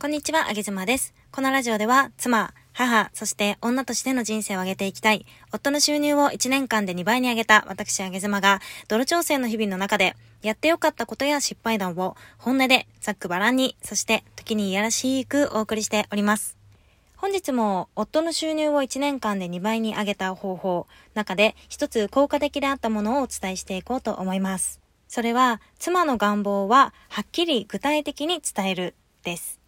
こんにちは、あげずまです。このラジオでは、妻、母、そして女としての人生を上げていきたい、夫の収入を1年間で2倍に上げた私、あげずまが、泥調整の日々の中で、やってよかったことや失敗談を本音で、ざっくばらんに、そして時にいやらしくお送りしております。本日も夫の収入を1年間で2倍に上げた方法、中で一つ効果的であったものをお伝えしていこうと思います。それは、妻の願望ははっきり具体的に伝えるです。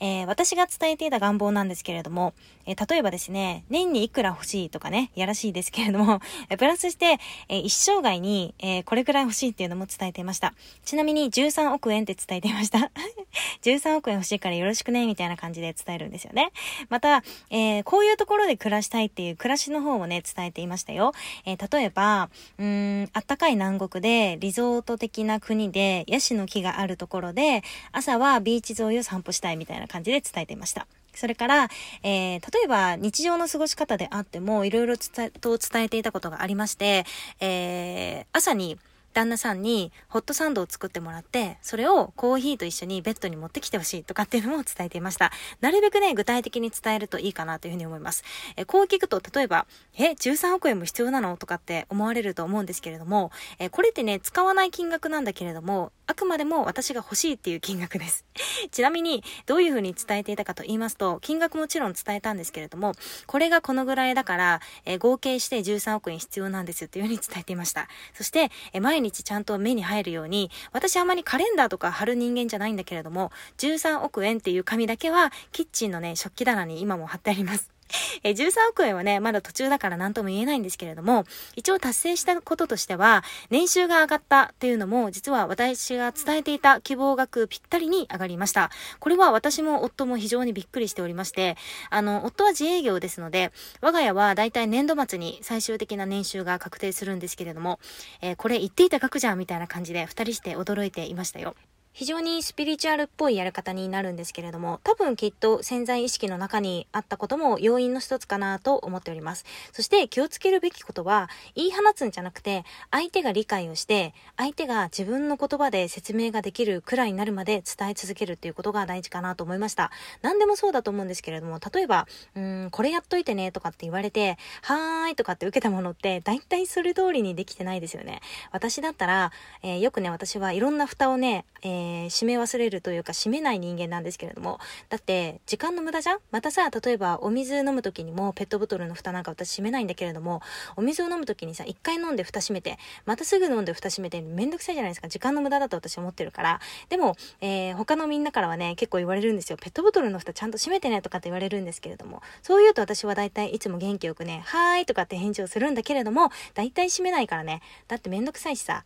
えー、私が伝えていた願望なんですけれども、えー、例えばですね、年にいくら欲しいとかね、やらしいですけれども、えプラスして、え一生涯に、えこれくらい欲しいっていうのも伝えていました。ちなみに13億円って伝えていました。13億円欲しいからよろしくね、みたいな感じで伝えるんですよね。また、えこういうところで暮らしたいっていう暮らしの方をね、伝えていましたよ。え例えば、うん、あったかい南国で、リゾート的な国で、ヤシの木があるところで、朝はビーチ沿いを散歩したたいみたいな感じで伝えていました。それから、えー、例えば日常の過ごし方であっても、いろいろと伝えていたことがありまして、えー、朝に、旦那さんにホットサンドを作ってもらって、それをコーヒーと一緒にベッドに持ってきてほしいとかっていうのも伝えていました。なるべくね、具体的に伝えるといいかなというふうに思います。えこう聞くと、例えば、え、13億円も必要なの？とかって思われると思うんですけれども、えこれってね、使わない金額なんだけれども、あくまでも私が欲しいっていう金額です。ちなみに、どういうふうに伝えていたかと言いますと、金額もちろん伝えたんですけれども、これがこのぐらいだから、え合計して13億円必要なんですっていうふうに伝えていました。そして、え毎日ちゃんと目に入るように、私あまりカレンダーとか貼る人間じゃないんだけれども、13億円っていう紙だけは、キッチンのね、食器棚に今も貼ってあります。え13億円はね、まだ途中だから何とも言えないんですけれども、一応達成したこととしては、年収が上がったっていうのも、実は私が伝えていた希望額ぴったりに上がりました。これは私も夫も非常にびっくりしておりまして、あの、夫は自営業ですので、我が家はだいたい年度末に最終的な年収が確定するんですけれども、えー、これ言っていた額じゃんみたいな感じで二人して驚いていましたよ。非常にスピリチュアルっぽいやり方になるんですけれども、多分きっと潜在意識の中にあったことも要因の一つかなと思っております。そして気をつけるべきことは、言い放つんじゃなくて、相手が理解をして、相手が自分の言葉で説明ができるくらいになるまで伝え続けるっていうことが大事かなと思いました。何でもそうだと思うんですけれども、例えば、うん、これやっといてねとかって言われて、はーいとかって受けたものって、大体それ通りにできてないですよね。私だったら、えー、よくね、私はいろんな蓋をね、えーえー、締め忘れるというか締めない人間なんですけれども、だって時間の無駄じゃん？またさ、例えばお水飲む時にもペットボトルの蓋なんか私閉めないんだけれども、お水を飲む時にさ、一回飲んで蓋閉めて、またすぐ飲んで蓋閉めて、めんどくさいじゃないですか？時間の無駄だと私は思ってるから。でも、えー、他のみんなからはね、結構言われるんですよ。ペットボトルの蓋ちゃんと閉めてねとかって言われるんですけれども、そう言うと私は大体いつも元気よくね、はーいとかって返事をするんだけれども、大体閉めないからね。だってめんどくさいしさ。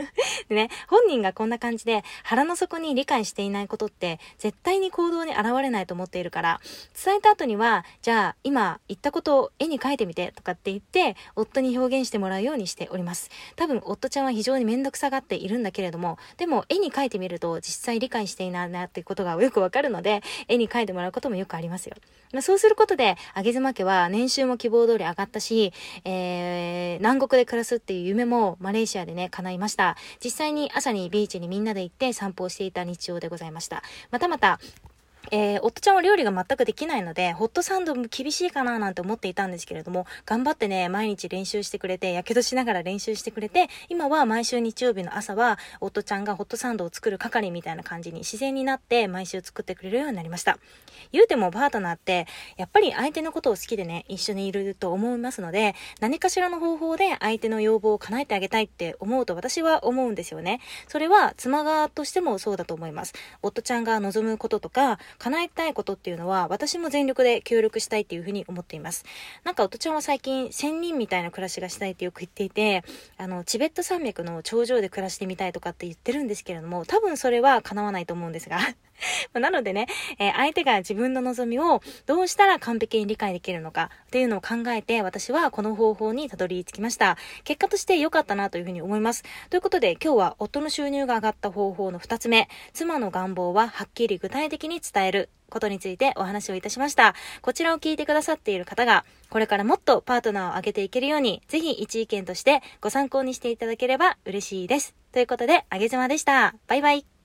ね、本人がこんな感じで腹の底に理解していないことって絶対に行動に現れないと思っているから伝えた後にはじゃあ今言ったことを絵に描いてみてとかって言って夫に表現してもらうようにしております多分夫ちゃんは非常に面倒くさがっているんだけれどもでも絵に描いてみると実際理解していないなっていうことがよくわかるので絵に描いてもらうこともよくありますよまそうすることで、あげ妻家は年収も希望通り上がったし、えー、南国で暮らすっていう夢もマレーシアでね、叶いました。実際に朝にビーチにみんなで行って散歩をしていた日曜でございました。またまた、えー、夫ちゃんは料理が全くできないので、ホットサンドも厳しいかななんて思っていたんですけれども、頑張ってね、毎日練習してくれて、やけどしながら練習してくれて、今は毎週日曜日の朝は、夫ちゃんがホットサンドを作る係みたいな感じに自然になって、毎週作ってくれるようになりました。言うてもパートナーって、やっぱり相手のことを好きでね、一緒にいると思いますので、何かしらの方法で相手の要望を叶えてあげたいって思うと私は思うんですよね。それは妻側としてもそうだと思います。夫ちゃんが望むこととか、叶えたいことっていうのは、私も全力で協力したいっていうふうに思っています。なんか、おとちゃんは最近、仙人みたいな暮らしがしたいってよく言っていて、あの、チベット山脈の頂上で暮らしてみたいとかって言ってるんですけれども、多分それは叶わないと思うんですが。なのでね、えー、相手が自分の望みをどうしたら完璧に理解できるのかっていうのを考えて、私はこの方法にたどり着きました。結果として良かったなというふうに思います。ということで、今日は夫の収入が上がった方法の2つ目、妻の願望ははっきり具体的に伝えることについてお話をいたしました。こちらを聞いてくださっている方が、これからもっとパートナーを上げていけるように、ぜひ一意見としてご参考にしていただければ嬉しいです。ということで、あげずまでした。バイバイ。